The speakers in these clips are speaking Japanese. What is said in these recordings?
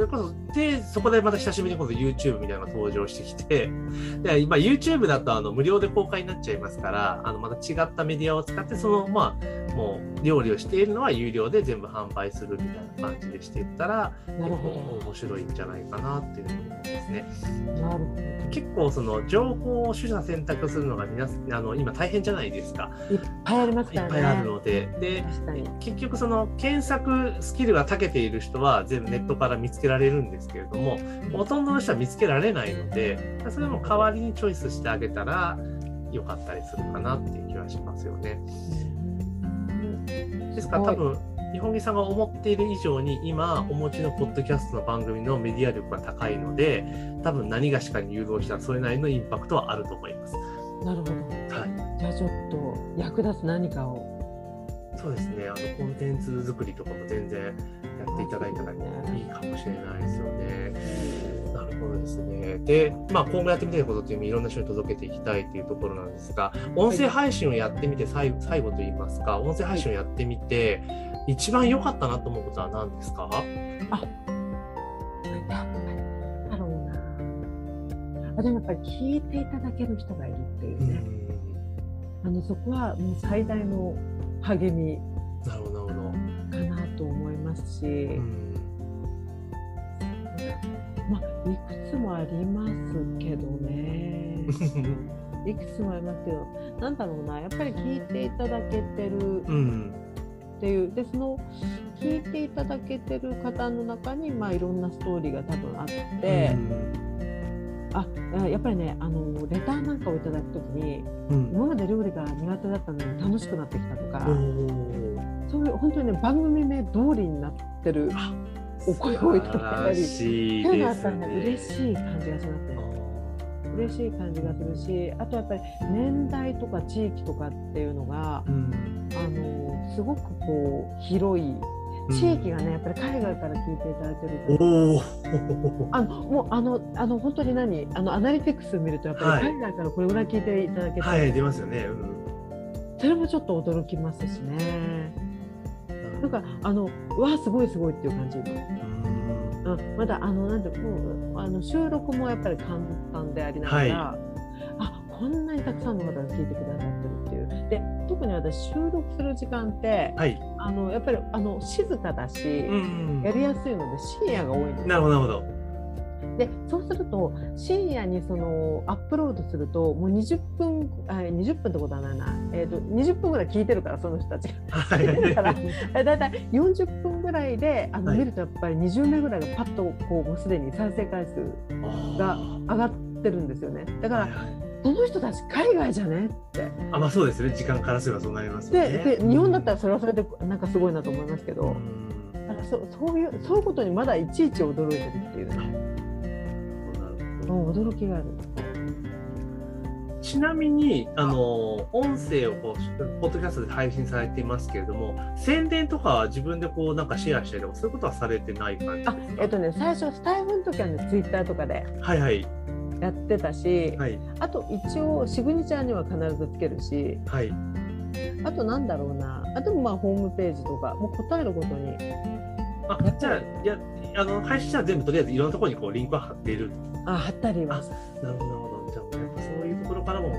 れこそ、で、そこでまた久しぶりに今度 YouTube みたいなのが登場してきて、で、今 YouTube だとあの無料で公開になっちゃいますから、あの、また違ったメディアを使って、その、まあ、もう料理をしているのは有料で全部販売するみたいな感じでしていったら、なるほ面白いんじゃないかなっていうふうに思いますね。ど。なるほ結構その情報を取捨選択するのが皆さんあの今大変じゃないですか。ど。いっぱいありますからね。いっぱいあるので。で。結局その検索スキルが長けている人は全部ネットから見つけられるんですけれども、ほとんどの人は見つけられないので、それも代わりにチョイスしてあげたら良かったりするかなっていう気はしますよね。ですから多分、日本木さんが思っている以上に今お持ちのポッドキャストの番組のメディア力が高いので、多分何がしかに誘導したらそれなりのインパクトはあると思います。なるほど。はい。じゃあちょっと役立つ何かを。そうですね。あのコンテンツ作りとかも全然やっていただいたらいいかもしれないですよね。なるほどですね。で、まあ今後やってみたいことっていういろんな人に届けていきたいっていうところなんですが、音声配信をやってみて最後最後といいますか、音声配信をやってみて、一番良かったなと思うことは何ですか？だろうな。あでもやっぱり聞いていただける人がいるっていうね。あのそこはもう最大の励みなるほどなるほど。かなと思いますし、もありますけどね。いくつもありますけど、なんだろうな、やっぱり聞いていただけてるうん。っていう、でその聞いていただけてる方の中にまあいろんなストーリーが多分あって、あやっぱりねあのレターなんかをいただくときにうん。今まで料理が苦手だったのに楽しくなってきたとか、そういう本当にね番組名通りになってるあお声をいただいたり。素晴らしいうのはやっぱりね嬉しい感じがしますね。嬉しい感じがするしあとやっぱり年代とか地域とかっていうのがうんあのすごくこう広い。地域がねやっぱり海外から聞いていただいてると。おお。あのもうあのあの本当に何？あのアナリティクス見るとやっぱりはい。海外からこれぐらい聞いていただけて、はい、出ますよね。うん。それもちょっと驚きますしねなんかあのうわあすごいすごいっていう感じ今、うん、まだあのなんてもうあの収録もやっぱり簡単でありながら、はあこんなにたくさんの方が聞いてくださってるって。いうで特に私収録する時間ってはい。あのやっぱりあの静かだし、うんやりやすいので深夜が多いんですなるほど、なるほど。でそうすると深夜にそのアップロードするともう20分あ20分ってことはないな、えー、と20分ぐらい聞いてるからその人たちが。は聞いてるから。い。えだいたい40分ぐらいであの、はい。見るとやっぱり20名ぐらいがパッとこうもうすでに再生回数が上がってるんですよね。だから、はいはい。その人たち海外じゃねって。あ、まあそうですね。時間からすればそうなりますよね。でで日本だったらそれはそれでなんかすごいなと思いますけど、うん。だからそそういうそういうことにまだいちいち驚いてるっていう。ね、驚きがある。ちなみに、あの、音声をこう、ポッドキャストで配信されていますけれども、宣伝とかは自分でこう、なんかシェアしたりとか、そういうことはされてない感じですか？あえっとね最初スタイフの時はねツイッターとかではいはい。やってたし、はい。あと一応シグニチャーには必ずつけるしはい。あとなんだろうなあともまあホームページとかもう答えるごとにあ、じゃあ、いや、あの、配信者は全部とりあえずいろんなところにこう、リンクは貼っている。あ貼ったりはなるほど、なるほど。じゃあ、やっぱそういうところからも、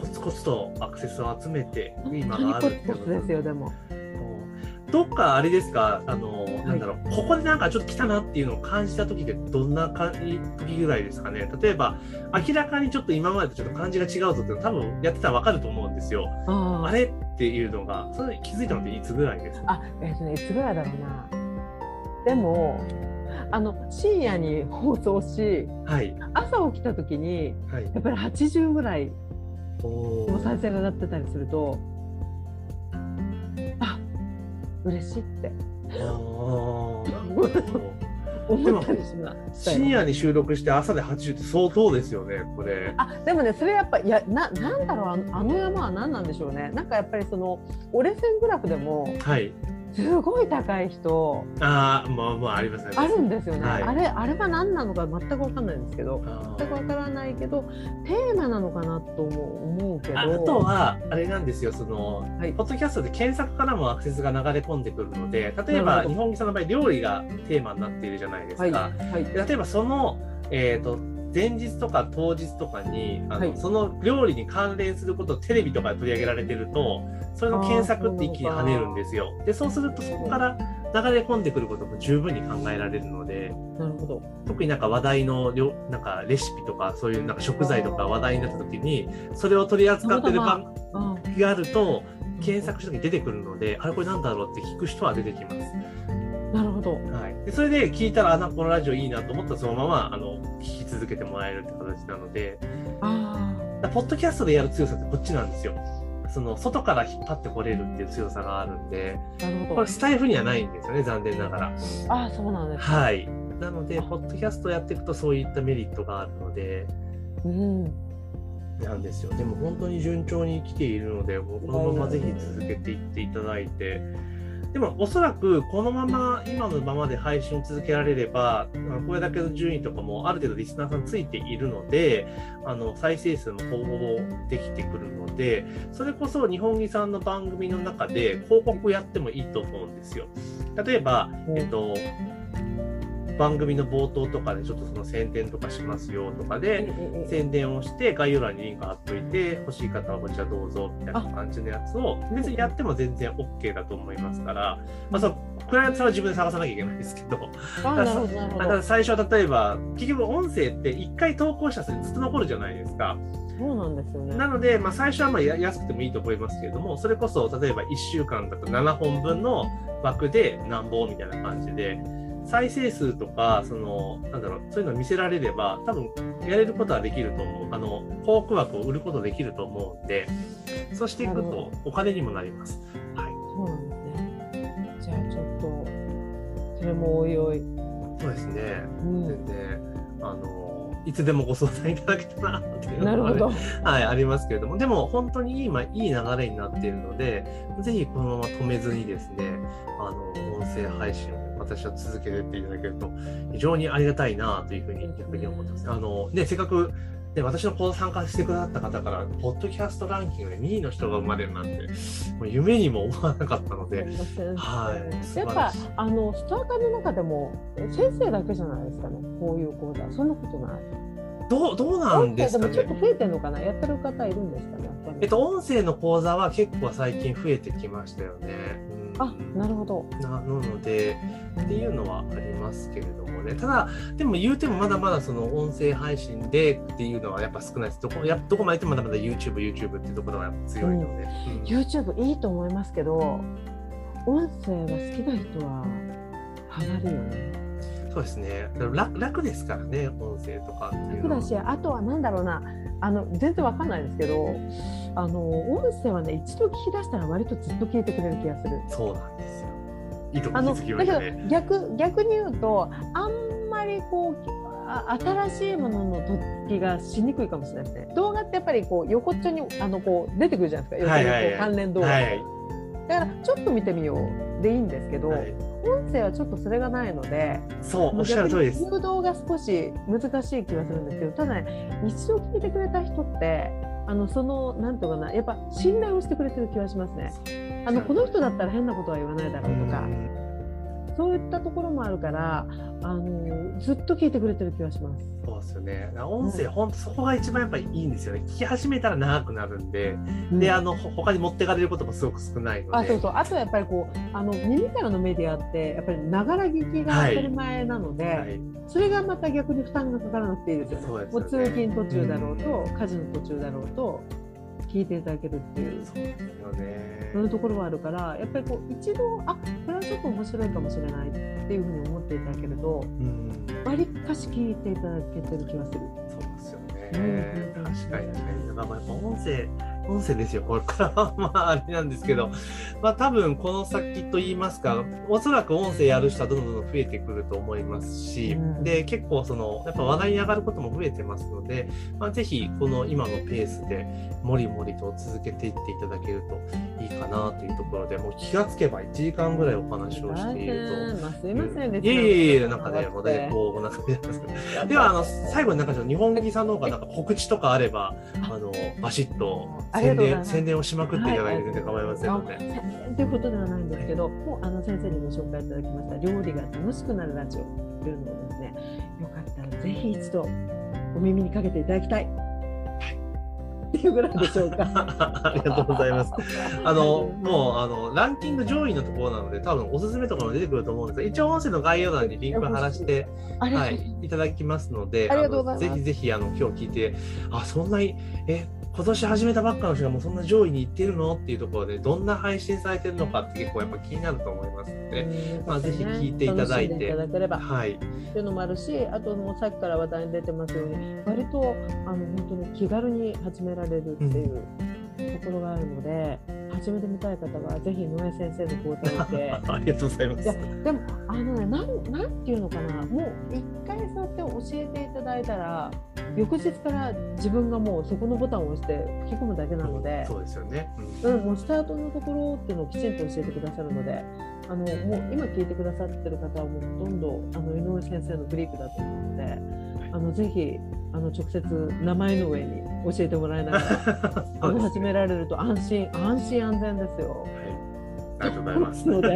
コツコツとアクセスを集めて、今があるにコツコツですよでも。どっかあれですか、あの、なんだろう、ここでなんかちょっと来たなっていうのを感じた時ってどんなか時ぐらいですかね。例えば、明らかにちょっと今までとちょっと感じが違うぞって多分やってたらわかると思うんですよ。ああれっていうのが、それに気づいたのっていつぐらいですか？あえっ、とねいつぐらいだろうなでもあの深夜に放送しはい。朝起きた時にはい。やっぱり80ぐらいおの再生が上がってたりするとあ嬉しいってあ思ったりしま深夜に収録して朝で80って相当ですよね、これ。あでもねそれやっぱいやななんだろうあのあの山は何なんでしょうねなんかやっぱりその折れ線グラフでもはい。すごい高い人。ああ、まあまあありますね。あるんですよね、はい。あれあれは何なのか全く分かんないんですけどあ全く分からないけどテーマなのかなと思う思うけど。ああとは、あれなんですよ、その、はい。ポッドキャストで検索からもアクセスが流れ込んでくるので、例えば日本木さんの場合、料理がテーマになっているじゃないですか。はい。はい。で例えばその、えー、と前日とか当日とかにあの、はい。その料理に関連することをテレビとかで取り上げられてるとそれの検索って一気に跳ねるんですよ。でそうするとそこから流れ込んでくることも十分に考えられるのでなるほど。特になんか話題の料なんかレシピとかそういうなんか食材とか話題になった時にそれを取り扱ってる番あ組があると検索した時に出てくるのであれこれなんだろうって聞く人は出てきます。なるほど。はい、でそれで聞いたら、あ、なこのラジオいいなと思ったら、そのままあの聞き続けてもらえるって形なので、ポッドキャストでやる強さってこっちなんですよ。その外から引っ張ってこれるっていう強さがあるんで、あなるほどこれスタイフにはないんですよね、残念ながら。ああそうなんですかはい。なので、ポッドキャストやっていくとそういったメリットがあるので、うんなんですよ。でも本当に順調に来ているので、このままぜひ続けていっていただいて、でもおそらくこのまま今のままで配信を続けられれば、これだけの順位とかもある程度リスナーさんついているので、あの再生数もほぼほぼできてくるので、それこそ日本木さんの番組の中で広告やってもいいと思うんですよ。例えば、えっと、番組の冒頭とかでちょっとその宣伝とかしますよとかで、宣伝をして概要欄にリンク貼っといて欲しい方はこちらどうぞみたいな感じのやつを別にやっても全然 OK だと思いますから、まあ、そのクライアントさんは自分で探さなきゃいけないんですけど。だからど最初は例えば結局音声って1回投稿したらずっと残るじゃないですか。そうなんですよね。なので、まあ、最初はまあや安くてもいいと思いますけれどもそれこそ例えば1週間だと7本分の枠でなんぼみたいな感じで再生数とか、その、なんだろう、そういうのを見せられれば、多分やれることはできると思う。あの、広告枠を売ることできると思うんで、そうしていくとお金にもなります。はい。そうなんですねじゃあちょっとそれもおいおい、そうですね。うん全然、あの、いつでもご相談いただけたらなっていうのはねほどはい、ありますけれども、でも本当に今いい流れになっているので、ぜひこのまま止めずにですね、あの、音声配信を私は続けていただけると、非常にありがたいなというふうに逆に思ってます。あの、ね、せっかく、ね、私の講座参加してくださった方から、ポッドキャストランキングで2位の人が生まれるなんて、もう夢にも思わなかったので、はいやっぱあのスターターの中でも先生だけじゃないですかねこういう講座。そんなことない。どう、どうなんですかでもちょっとね。増えてるのかな？やってる方いるんですかねえっと、音声の講座は結構最近増えてきましたよね。うん。あなるほど。ななので、っていうのはありますけれどもね。ただ、でも言うてもまだまだその音声配信でっていうのはやっぱ少ないです。どこやどこまで行ってもまだまだ YouTube、YouTube っていうところがやっぱ強いので。うん YouTube いいと思いますけど音声は好きな人はハマるよねそうですね楽。楽ですからね、音声とか。楽だしあとはなんだろうなあの全然わかんないですけどあの音声はね一度聞き出したら割とずっと聞いてくれる気がする。そうなんですよ。いいとこあの気づきだけどましたね。逆逆に言うとあんまりこうあ新しいものの突起がしにくいかもしれないですね。動画ってやっぱりこう横っちょにあのこう出てくるじゃないですか。はいはい関連動画、はい。だからちょっと見てみようでいいんですけど、はい、音声はちょっとそれがないので、そう、おっしゃる通りです。誘導が少し難しい気がするんですけど、ただね一度聞いてくれた人って。あのそのなんていうかなやっぱ信頼をしてくれてる気がしますね。あのこの人だったら変なことは言わないだろうとか、うんそういったところもあるから、あのずっと聞いてくれてる気がします。そうですよね。音声、本当そこが一番やっぱりいいんですよね。聞き始めたら長くなるんで、で、あの、ほ他に持ってかれることもすごく少ないので。あそうそうあとはやっぱりこうあの耳からのメディアってやっぱりながら聞きが当たり前なので、はい、それがまた逆に負担がかからなくていいですよね。そうですよねもう通勤途中だろうと、う家事の途中だろうと聞いていただけるっていうそうですよね。そういうところはあるからやっぱりこう一度あこれはちょっと面白いかもしれないっていうふうに思っていただけるとうん、わりかし聞いていただけてる気がする。そうですよね。うん確かに確かに。まあ、まあやっぱ音声、音声ですよ。これからはまああれなんですけど、まあ多分この先と言いますか、おそらく音声やる人はどんどん増えてくると思いますし、うん、で、結構その、やっぱ話題に上がることも増えてますので、まあぜひこの今のペースでもりもりと続けていっていただけるといいかなというところで、もう気がつけば1時間ぐらいお話をしていると。まあ、す。いません。ね。いえいえ、なんかね、もうね、こう、なんか、では、あの、最後になんか日本木さんの方がなんか告知とかあれば、あの、バシッと宣伝、宣伝をしまくっていただいて全然構いませんので。宣伝ということではないんですけど、もうあの先生にご紹介いただきました料理が楽しくなるラジオというのをですね、よかったらぜひ一度お耳にかけていただきたい。っていうぐらいでしょうか。ありがとうございます。あの、もう、あの、ランキング上位のところなので、多分おすすめとかも出てくると思うんですが、一応音声の概要欄にリンク貼らせて、はい、いただきますので、ぜひぜひ、あの、今日聞いて、あ、そんなに、え、今年始めたばっかの人がもうそんな上位に行ってるのっていうところでどんな配信されてるのかって結構やっぱ気になると思いますので、まあ、ぜひ聞いていただいて。いただければ。はい。っていうのもあるし、あともうさっきから話題に出てますように、割とあの本当に気軽に始められるっていうところがあるので、うん、始めてみたい方はぜひ野江先生の講座にて。ありがとうございます。でもあのね、なんなんていうのかな、もう一回そうやって教えていただいたら。翌日から自分がもうそこのボタンを押して吹き込むだけなので、そうですよね、うん、うん、もうスタートのところっていうのをきちんと教えてくださるのであのもう今聞いてくださってる方はもうほとんどあの井上先生のグリープだと思うのであのぜひあの直接名前の上に教えてもらいながらあの始められると安心安心安全ですよ。はい、ありがとうございます。ので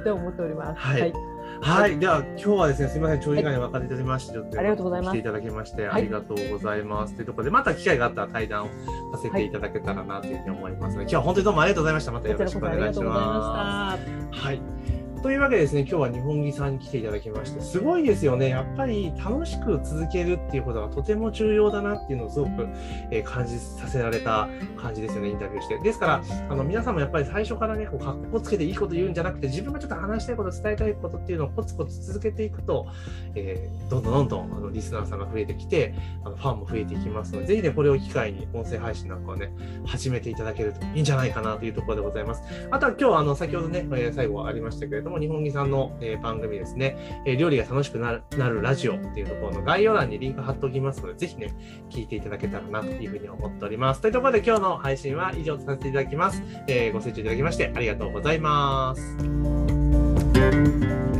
って思っております。はい、はいはい、では今日はですね、すみません、長時間に分かっていただきまして、ありがとうございます。来ていただきまして、ありがとうございます。というところで、また機会があったら対談をさせていただけたらなというふうに思いますので、今日は本当にどうもありがとうございました。またよろしくお願いします。はい。というわけでですね、今日は日本木さんに来ていただきまして、すごいですよね。やっぱり楽しく続けるっていうことがとても重要だなっていうのをすごく、え、感じさせられた感じですよね、インタビューして。ですから、あの皆さんもやっぱり最初からね、こう、かっこつけていいこと言うんじゃなくて、自分がちょっと話したいこと、伝えたいことっていうのをコツコツ続けていくと、えー、どんどんどんどんあのリスナーさんが増えてきて、あのファンも増えていきますので、ぜひね、これを機会に音声配信なんかをね、始めていただけるといいんじゃないかなというところでございます。あとは今日、あの、先ほどね、最後ありましたけれども、日本木さんのえー、番組ですね、えー、料理が楽しくなるなるラジオっていうところの概要欄にリンク貼っておきますので、ぜひね、聞いていただけたらなというふうに思っております。というところで今日の配信は以上とさせていただきます。えー、ご清聴いただきましてありがとうございます。